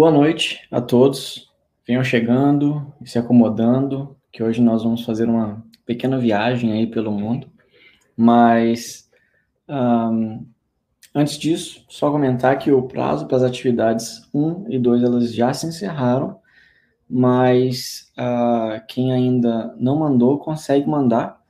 Boa noite a todos. Venham chegando e se acomodando, que hoje nós vamos fazer uma pequena viagem aí pelo mundo. Mas um, antes disso, só comentar que o prazo para as atividades 1 e 2 elas já se encerraram, mas uh, quem ainda não mandou consegue mandar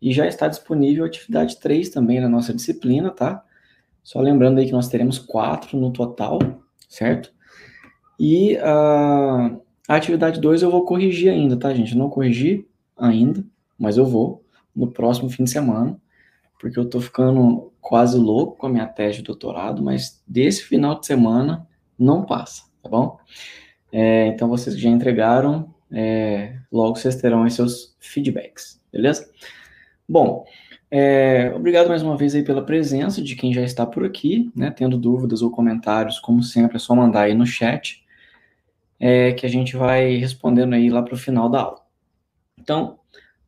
e já está disponível a atividade 3 também na nossa disciplina, tá? Só lembrando aí que nós teremos quatro no total, certo? E uh, a atividade 2 eu vou corrigir ainda, tá, gente? Eu não corrigi ainda, mas eu vou no próximo fim de semana, porque eu tô ficando quase louco com a minha tese de doutorado, mas desse final de semana não passa, tá bom? É, então vocês que já entregaram, é, logo vocês terão aí seus feedbacks, beleza? Bom, é, obrigado mais uma vez aí pela presença de quem já está por aqui, né? Tendo dúvidas ou comentários, como sempre, é só mandar aí no chat é, que a gente vai respondendo aí lá para o final da aula. Então,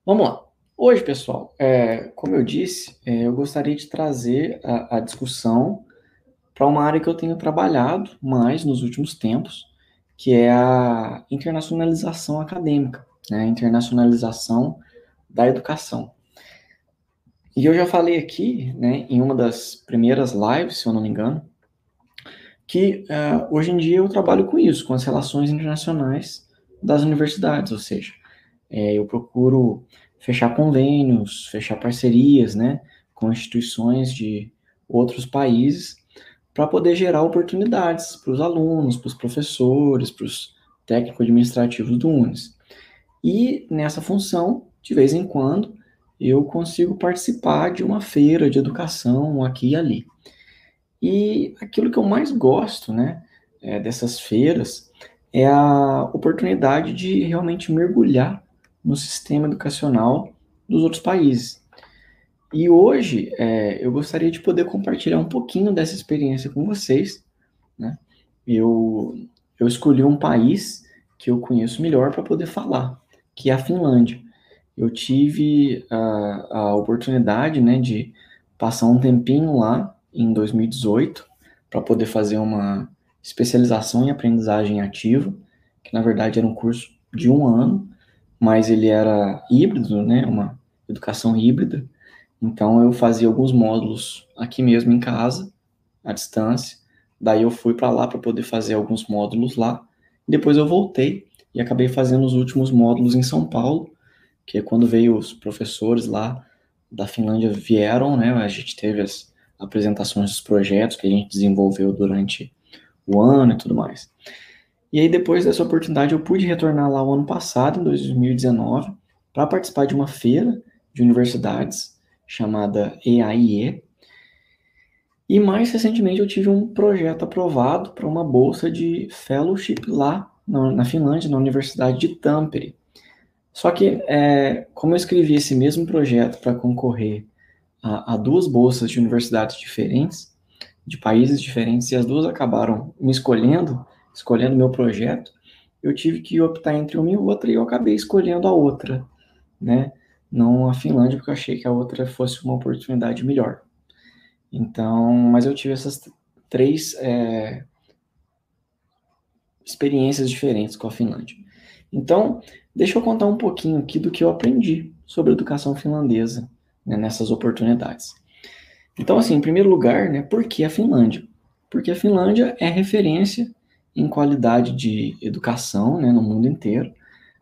vamos lá. Hoje, pessoal, é, como eu disse, é, eu gostaria de trazer a, a discussão para uma área que eu tenho trabalhado mais nos últimos tempos, que é a internacionalização acadêmica, né, a internacionalização da educação. E eu já falei aqui, né, em uma das primeiras lives, se eu não me engano, que uh, hoje em dia eu trabalho com isso, com as relações internacionais das universidades, ou seja, é, eu procuro fechar convênios, fechar parcerias, né, com instituições de outros países para poder gerar oportunidades para os alunos, para os professores, para os técnicos administrativos do UNES. E nessa função, de vez em quando, eu consigo participar de uma feira de educação aqui e ali. E aquilo que eu mais gosto, né, é, dessas feiras é a oportunidade de realmente mergulhar no sistema educacional dos outros países. E hoje é, eu gostaria de poder compartilhar um pouquinho dessa experiência com vocês. Né? Eu, eu escolhi um país que eu conheço melhor para poder falar, que é a Finlândia. Eu tive a, a oportunidade né, de passar um tempinho lá em 2018 para poder fazer uma especialização em aprendizagem ativa, que na verdade era um curso de um ano, mas ele era híbrido, né, uma educação híbrida. Então eu fazia alguns módulos aqui mesmo em casa, à distância. Daí eu fui para lá para poder fazer alguns módulos lá. Depois eu voltei e acabei fazendo os últimos módulos em São Paulo, que é quando veio os professores lá da Finlândia vieram, né? A gente teve as apresentações dos projetos que a gente desenvolveu durante o ano e tudo mais. E aí, depois dessa oportunidade, eu pude retornar lá o ano passado, em 2019, para participar de uma feira de universidades chamada EAIE. E mais recentemente eu tive um projeto aprovado para uma bolsa de fellowship lá na, na Finlândia, na Universidade de Tampere. Só que, é, como eu escrevi esse mesmo projeto para concorrer a, a duas bolsas de universidades diferentes, de países diferentes, e as duas acabaram me escolhendo, escolhendo meu projeto, eu tive que optar entre uma e outra, e eu acabei escolhendo a outra, né? Não a Finlândia, porque eu achei que a outra fosse uma oportunidade melhor. Então, mas eu tive essas três é, experiências diferentes com a Finlândia. Então, deixa eu contar um pouquinho aqui do que eu aprendi sobre educação finlandesa né, nessas oportunidades. Então, assim, em primeiro lugar, né, por que a Finlândia? Porque a Finlândia é referência em qualidade de educação né, no mundo inteiro.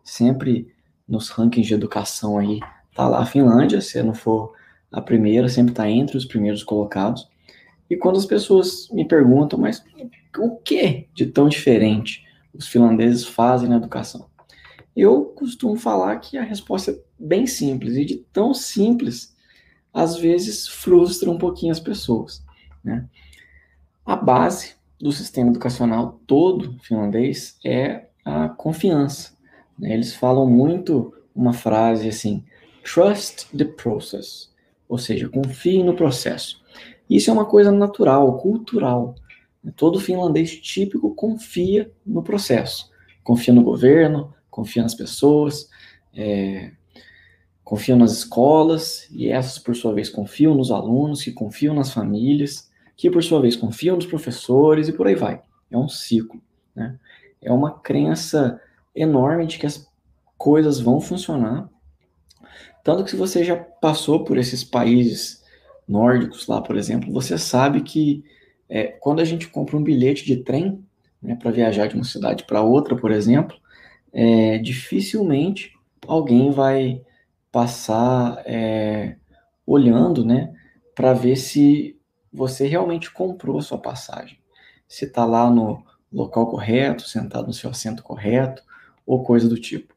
Sempre nos rankings de educação aí tá lá a Finlândia, se não for a primeira, sempre está entre os primeiros colocados. E quando as pessoas me perguntam, mas o que de tão diferente os finlandeses fazem na educação? Eu costumo falar que a resposta é bem simples, e de tão simples, às vezes frustra um pouquinho as pessoas. Né? A base do sistema educacional todo finlandês é a confiança. Né? Eles falam muito uma frase assim: trust the process, ou seja, confie no processo. Isso é uma coisa natural, cultural. Todo finlandês típico confia no processo, confia no governo, confia nas pessoas, é, confiam nas escolas, e essas, por sua vez, confiam nos alunos, que confiam nas famílias, que, por sua vez, confiam nos professores, e por aí vai. É um ciclo. né? É uma crença enorme de que as coisas vão funcionar. Tanto que se você já passou por esses países nórdicos lá, por exemplo, você sabe que é, quando a gente compra um bilhete de trem né, para viajar de uma cidade para outra, por exemplo, é, dificilmente alguém vai passar é, olhando, né, para ver se você realmente comprou sua passagem. Se está lá no local correto, sentado no seu assento correto, ou coisa do tipo.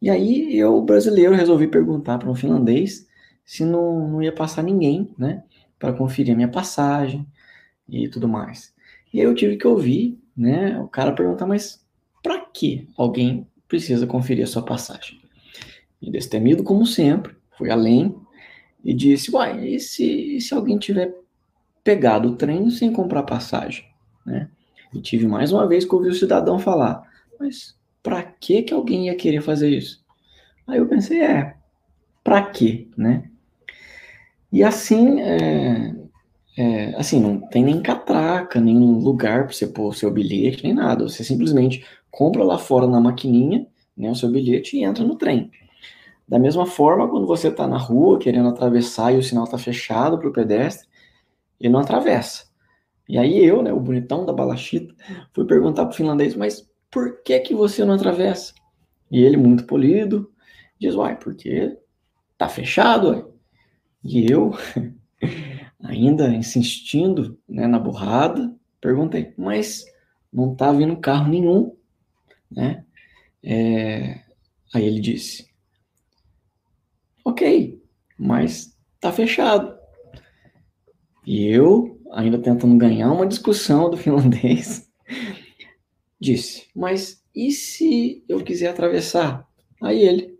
E aí eu, brasileiro, resolvi perguntar para um finlandês se não, não ia passar ninguém, né, para conferir a minha passagem e tudo mais. E aí eu tive que ouvir, né, o cara perguntar, mas para que alguém precisa conferir a sua passagem? E destemido como sempre, fui além e disse, uai, e se, e se alguém tiver pegado o trem sem comprar passagem, né? E tive mais uma vez que ouvi o cidadão falar, mas para que que alguém ia querer fazer isso? Aí eu pensei, é, para quê, né? E assim, é, é, assim, não tem nem catraca, nem lugar para você pôr o seu bilhete, nem nada. Você simplesmente compra lá fora na maquininha, né, o seu bilhete e entra no trem. Da mesma forma, quando você está na rua querendo atravessar e o sinal está fechado para o pedestre, ele não atravessa. E aí eu, né, o bonitão da balachita, fui perguntar para o finlandês, mas por que que você não atravessa? E ele, muito polido, diz, uai, porque tá fechado, uai. E eu, ainda insistindo né, na burrada, perguntei, mas não tá vindo carro nenhum, né? É... Aí ele disse, ok, mas tá fechado. E eu, ainda tentando ganhar uma discussão do finlandês, disse: Mas e se eu quiser atravessar? Aí ele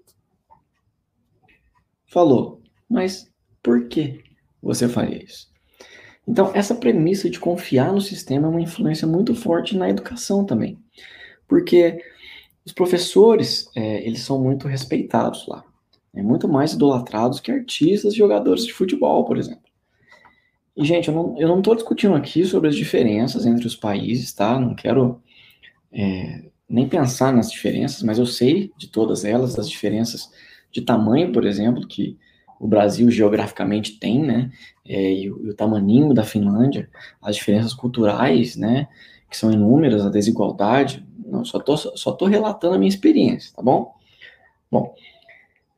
falou: Mas por que você faria isso? Então, essa premissa de confiar no sistema é uma influência muito forte na educação também. Porque os professores, é, eles são muito respeitados lá. É muito mais idolatrados que artistas e jogadores de futebol, por exemplo. E, gente, eu não, tô discutindo aqui sobre as diferenças entre os países, tá? Não quero é, nem pensar nas diferenças, mas eu sei de todas elas, das diferenças de tamanho, por exemplo, que o Brasil geograficamente tem, né, é, e, o, e o tamaninho da Finlândia, as diferenças culturais, né, que são inúmeras, a desigualdade, não, só tô, só tô relatando a minha experiência, tá bom? Bom,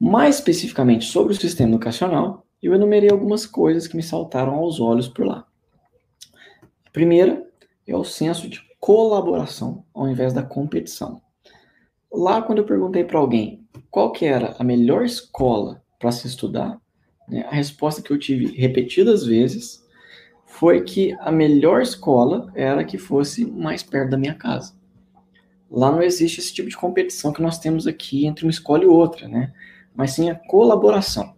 mais especificamente sobre o sistema educacional, eu enumerei algumas coisas que me saltaram aos olhos por lá. A primeira é o senso de colaboração ao invés da competição. Lá, quando eu perguntei para alguém qual que era a melhor escola para se estudar, né, a resposta que eu tive repetidas vezes foi que a melhor escola era que fosse mais perto da minha casa. Lá não existe esse tipo de competição que nós temos aqui entre uma escola e outra, né? Mas sim a colaboração,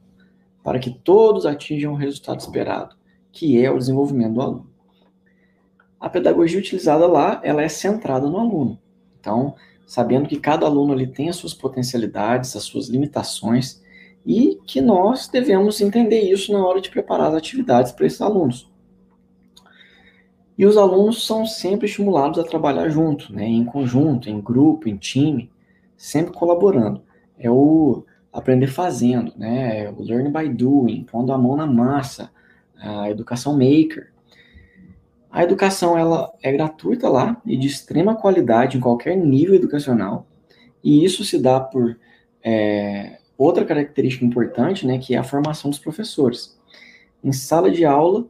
para que todos atinjam o resultado esperado, que é o desenvolvimento do aluno a pedagogia utilizada lá, ela é centrada no aluno. Então, sabendo que cada aluno ele tem as suas potencialidades, as suas limitações, e que nós devemos entender isso na hora de preparar as atividades para esses alunos. E os alunos são sempre estimulados a trabalhar junto, né, em conjunto, em grupo, em time, sempre colaborando. É o aprender fazendo, né, o learn by doing, pondo a mão na massa, a educação maker. A educação ela é gratuita lá e de extrema qualidade em qualquer nível educacional. E isso se dá por é, outra característica importante, né, que é a formação dos professores. Em sala de aula,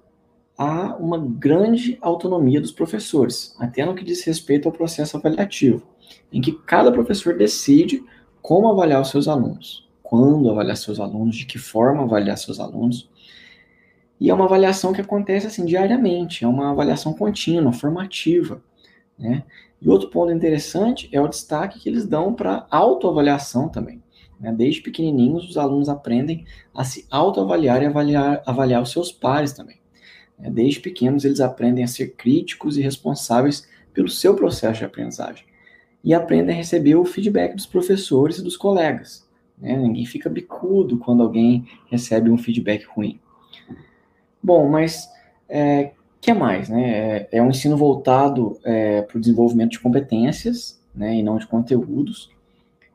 há uma grande autonomia dos professores, até no que diz respeito ao processo avaliativo, em que cada professor decide como avaliar os seus alunos, quando avaliar seus alunos, de que forma avaliar seus alunos, e é uma avaliação que acontece assim diariamente, é uma avaliação contínua, formativa, né? E outro ponto interessante é o destaque que eles dão para autoavaliação também. Né? Desde pequenininhos, os alunos aprendem a se autoavaliar e avaliar, avaliar os seus pares também. Né? Desde pequenos, eles aprendem a ser críticos e responsáveis pelo seu processo de aprendizagem. E aprendem a receber o feedback dos professores e dos colegas. Né? Ninguém fica bicudo quando alguém recebe um feedback ruim. Bom, mas é, que mais, né? É, é um ensino voltado é, para o desenvolvimento de competências, né, e não de conteúdos.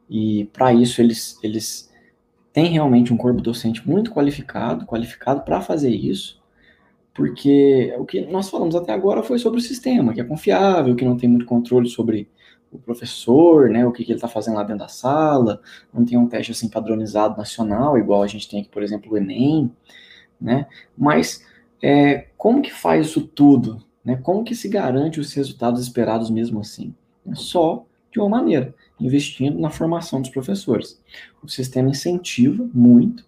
E para isso eles, eles têm realmente um corpo docente muito qualificado, qualificado para fazer isso, porque o que nós falamos até agora foi sobre o sistema, que é confiável, que não tem muito controle sobre o professor, né, o que, que ele está fazendo lá dentro da sala, não tem um teste assim padronizado nacional, igual a gente tem aqui, por exemplo, o Enem, né, mas é, como que faz isso tudo? Né? Como que se garante os resultados esperados mesmo assim? Só de uma maneira, investindo na formação dos professores. O sistema incentiva muito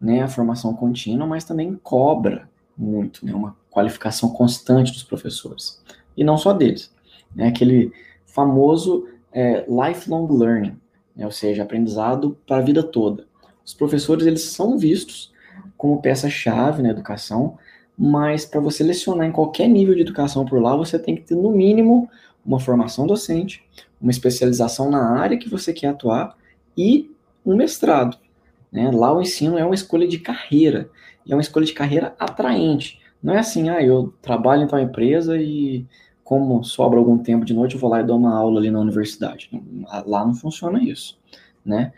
né, a formação contínua, mas também cobra muito, né, uma qualificação constante dos professores. E não só deles. Né, aquele famoso é, lifelong learning, né, ou seja, aprendizado para a vida toda. Os professores eles são vistos como peça-chave na educação, mas para você lecionar em qualquer nível de educação por lá, você tem que ter, no mínimo, uma formação docente, uma especialização na área que você quer atuar e um mestrado. Né? Lá o ensino é uma escolha de carreira, e é uma escolha de carreira atraente. Não é assim, ah, eu trabalho em tal empresa e como sobra algum tempo de noite, eu vou lá e dou uma aula ali na universidade. Lá não funciona isso, né?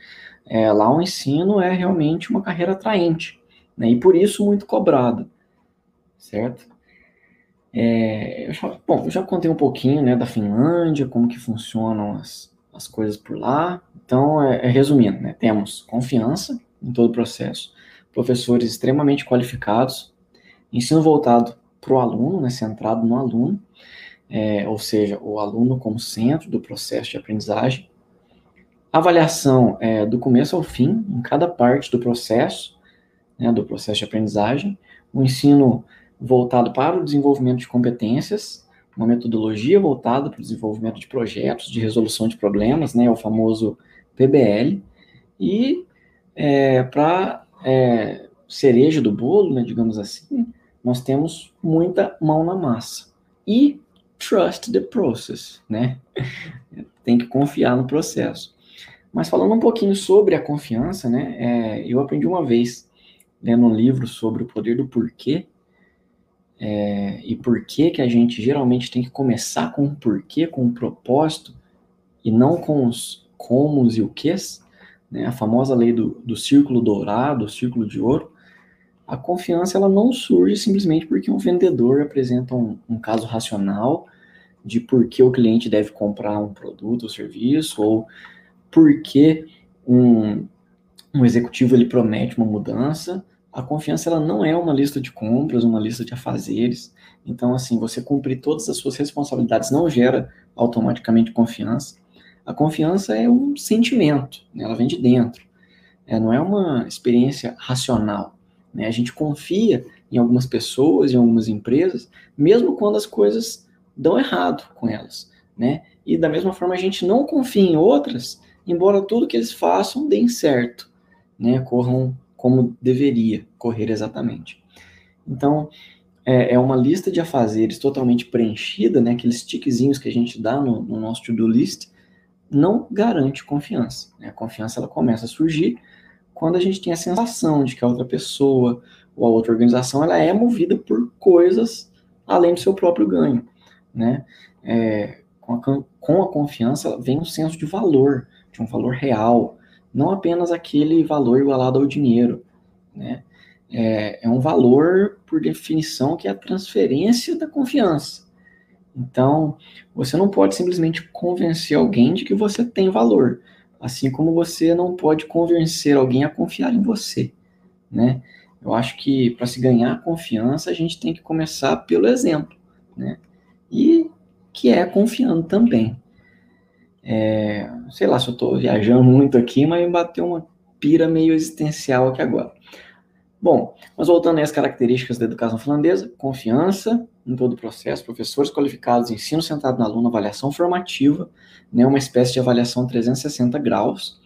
É, lá o ensino é realmente uma carreira atraente, né? E por isso muito cobrada certo? É, eu já, bom, eu já contei um pouquinho né, da Finlândia, como que funcionam as, as coisas por lá. Então, é, é, resumindo, né, temos confiança em todo o processo, professores extremamente qualificados, ensino voltado para o aluno, né, centrado no aluno, é, ou seja, o aluno como centro do processo de aprendizagem. Avaliação é, do começo ao fim, em cada parte do processo, né, do processo de aprendizagem. O ensino voltado para o desenvolvimento de competências, uma metodologia voltada para o desenvolvimento de projetos de resolução de problemas, né, o famoso PBL, e é, para é, cereja do bolo, né, digamos assim, nós temos muita mão na massa. E trust the process, né? Tem que confiar no processo. Mas falando um pouquinho sobre a confiança, né? É, eu aprendi uma vez lendo um livro sobre o poder do porquê, é, e por que que a gente geralmente tem que começar com o porquê, com o propósito, e não com os comos e o quês, né? a famosa lei do, do círculo dourado, o círculo de ouro, a confiança ela não surge simplesmente porque um vendedor apresenta um, um caso racional de por que o cliente deve comprar um produto ou serviço, ou por que um, um executivo ele promete uma mudança, a confiança ela não é uma lista de compras, uma lista de afazeres. Então, assim, você cumprir todas as suas responsabilidades não gera automaticamente confiança. A confiança é um sentimento, né? ela vem de dentro. É, não é uma experiência racional. Né? A gente confia em algumas pessoas, em algumas empresas, mesmo quando as coisas dão errado com elas. Né? E da mesma forma a gente não confia em outras, embora tudo que eles façam dê certo, né? corram como deveria correr exatamente. Então, é, é uma lista de afazeres totalmente preenchida, né, aqueles tiquezinhos que a gente dá no, no nosso to-do list, não garante confiança. Né? A confiança ela começa a surgir quando a gente tem a sensação de que a outra pessoa ou a outra organização ela é movida por coisas além do seu próprio ganho. Né? É, com, a, com a confiança vem um senso de valor, de um valor real, não apenas aquele valor igualado ao dinheiro, né? É, é um valor, por definição, que é a transferência da confiança. Então, você não pode simplesmente convencer alguém de que você tem valor, assim como você não pode convencer alguém a confiar em você, né? Eu acho que para se ganhar confiança, a gente tem que começar pelo exemplo, né? E que é confiando também. É, sei lá se eu estou viajando muito aqui, mas me bateu uma pira meio existencial aqui agora. Bom, mas voltando às características da educação finlandesa, confiança em todo o processo, professores qualificados, ensino centrado no aluno, avaliação formativa, né, uma espécie de avaliação 360 graus,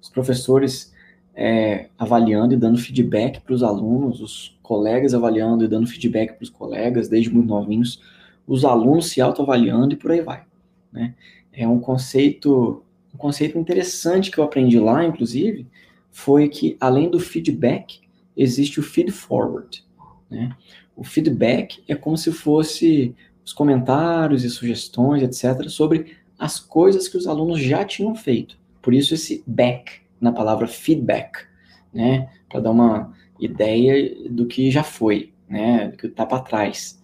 os professores é, avaliando e dando feedback para os alunos, os colegas avaliando e dando feedback para os colegas, desde muito novinhos, os alunos se autoavaliando e por aí vai. Né? é um conceito, um conceito interessante que eu aprendi lá, inclusive, foi que além do feedback, existe o feed forward. né? O feedback é como se fosse os comentários e sugestões, etc., sobre as coisas que os alunos já tinham feito. Por isso esse back na palavra feedback, né? Para dar uma ideia do que já foi, né? Do que está para trás?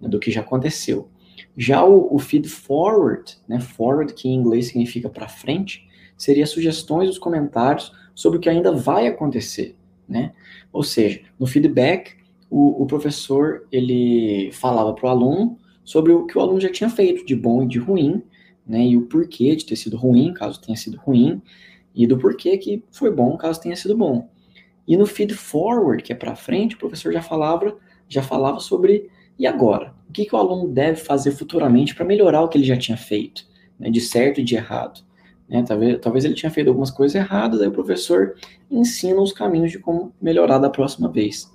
Do que já aconteceu. Já o, o, feed forward, né? Forward, que em inglês significa para frente, seria sugestões, os comentários sobre o que ainda vai acontecer, né? Ou seja, no feedback, o, o professor ele falava para o aluno sobre o que o aluno já tinha feito, de bom e de ruim, né? E o porquê de ter sido ruim, caso tenha sido ruim, e do porquê que foi bom, caso tenha sido bom. E no feed forward, que é para frente, o professor já falava, já falava sobre e agora? O que, que o aluno deve fazer futuramente para melhorar o que ele já tinha feito, né, de certo e de errado? Né, talvez, talvez ele tinha feito algumas coisas erradas, aí o professor ensina os caminhos de como melhorar da próxima vez.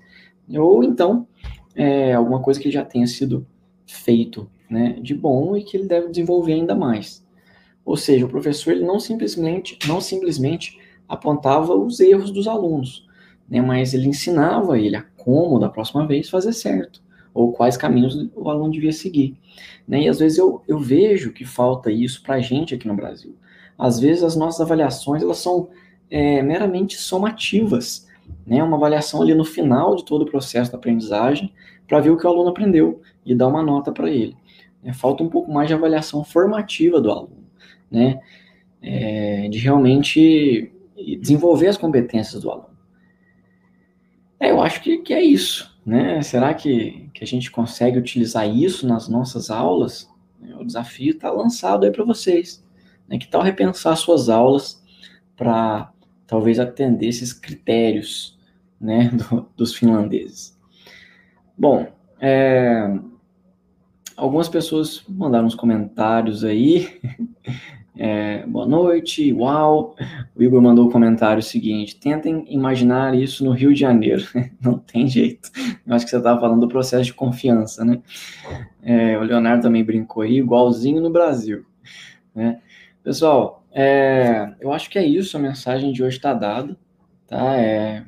Ou então, é, alguma coisa que já tenha sido feito né, de bom e que ele deve desenvolver ainda mais. Ou seja, o professor ele não simplesmente, não simplesmente apontava os erros dos alunos, né, mas ele ensinava ele a como da próxima vez fazer certo, ou quais caminhos o aluno devia seguir. Né, e às vezes eu, eu vejo que falta isso para a gente aqui no Brasil. Às vezes as nossas avaliações elas são é, meramente somativas, né, uma avaliação ali no final de todo o processo da aprendizagem, para ver o que o aluno aprendeu e dar uma nota para ele. É, falta um pouco mais de avaliação formativa do aluno, né, é, de realmente desenvolver as competências do aluno. É, eu acho que, que é isso, né? Será que, que a gente consegue utilizar isso nas nossas aulas? O desafio está lançado aí para vocês. Né? Que tal repensar suas aulas para talvez atender esses critérios né, do, dos finlandeses? Bom, é, algumas pessoas mandaram uns comentários aí. É, boa noite, uau. O Igor mandou o um comentário seguinte: tentem imaginar isso no Rio de Janeiro. Não tem jeito. Eu acho que você estava falando do processo de confiança, né? É, o Leonardo também brincou aí, igualzinho no Brasil. Né? Pessoal, é, eu acho que é isso. A mensagem de hoje está dada. Tá? É,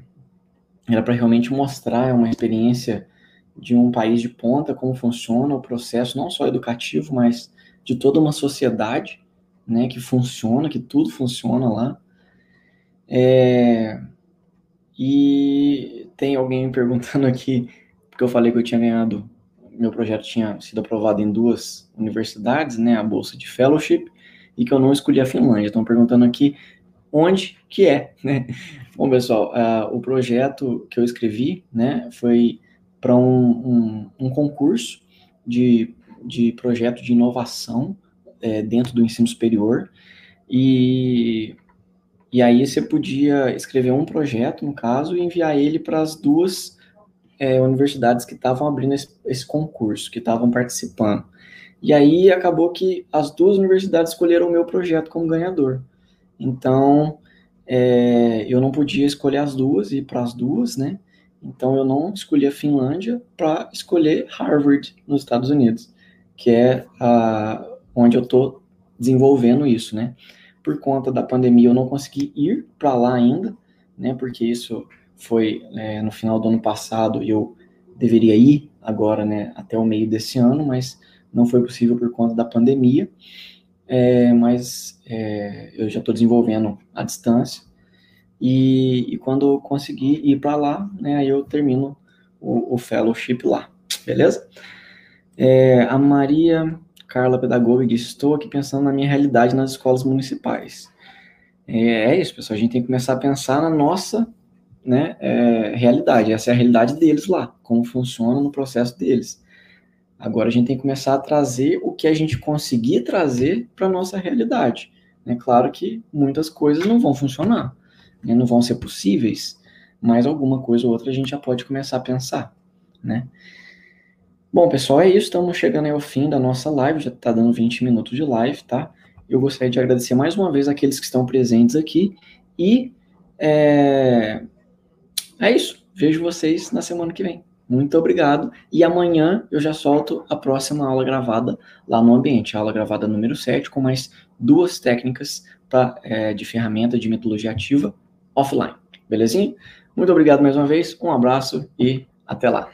era para realmente mostrar uma experiência de um país de ponta, como funciona o processo, não só educativo, mas de toda uma sociedade né, que funciona, que tudo funciona lá. É, e tem alguém me perguntando aqui, porque eu falei que eu tinha ganhado, meu projeto tinha sido aprovado em duas universidades, né, a bolsa de fellowship, e que eu não escolhi a Finlândia. Estão perguntando aqui onde que é, né? Bom, pessoal, uh, o projeto que eu escrevi, né, foi para um, um, um concurso de, de projeto de inovação é, dentro do ensino superior, e, e aí você podia escrever um projeto, no caso, e enviar ele para as duas é, universidades que estavam abrindo esse, esse concurso, que estavam participando. E aí acabou que as duas universidades escolheram o meu projeto como ganhador. Então, é, eu não podia escolher as duas e ir para as duas, né? Então eu não escolhi a Finlândia para escolher Harvard nos Estados Unidos, que é a, onde eu estou desenvolvendo isso, né? Por conta da pandemia, eu não consegui ir para lá ainda, né? Porque isso foi é, no final do ano passado e eu deveria ir agora, né? Até o meio desse ano, mas não foi possível por conta da pandemia. É, mas é, eu já estou desenvolvendo à distância e, e quando eu conseguir ir para lá, né? Aí eu termino o, o fellowship lá, beleza? É, a Maria Carla Pedagoga disse: Estou aqui pensando na minha realidade nas escolas municipais. É, é isso, pessoal. A gente tem que começar a pensar na nossa né, é, realidade. Essa é a realidade deles lá, como funciona no processo deles. Agora a gente tem que começar a trazer o que a gente conseguir trazer para a nossa realidade. É claro que muitas coisas não vão funcionar, né, não vão ser possíveis, mas alguma coisa ou outra a gente já pode começar a pensar, né? Bom, pessoal, é isso. Estamos chegando ao fim da nossa live. Já está dando 20 minutos de live, tá? Eu gostaria de agradecer mais uma vez aqueles que estão presentes aqui. E é, é isso. Vejo vocês na semana que vem. Muito obrigado. E amanhã eu já solto a próxima aula gravada lá no ambiente. A aula gravada número 7, com mais duas técnicas pra, é, de ferramenta de metodologia ativa offline. Belezinha? Muito obrigado mais uma vez. Um abraço e até lá.